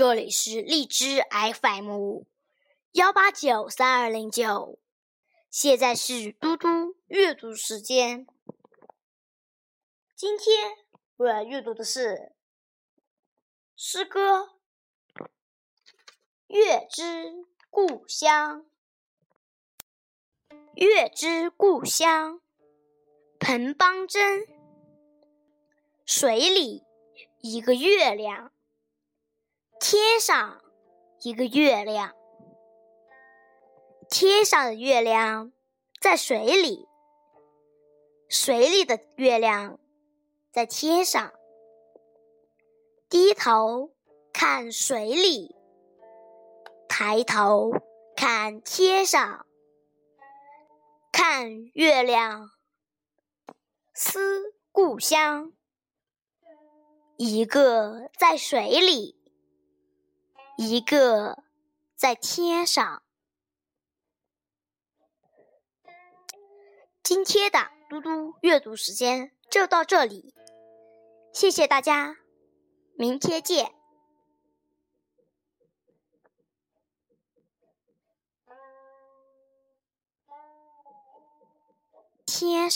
这里是荔枝 FM 幺八九三二零九，现在是嘟嘟阅读时间。今天我要阅读的是诗歌《月之故乡》。月之故乡，彭邦珍。水里一个月亮。天上一个月亮，天上的月亮在水里，水里的月亮在天上。低头看水里，抬头看天上，看月亮思故乡。一个在水里。一个在天上。今天的嘟嘟阅读时间就到这里，谢谢大家，明天见。天。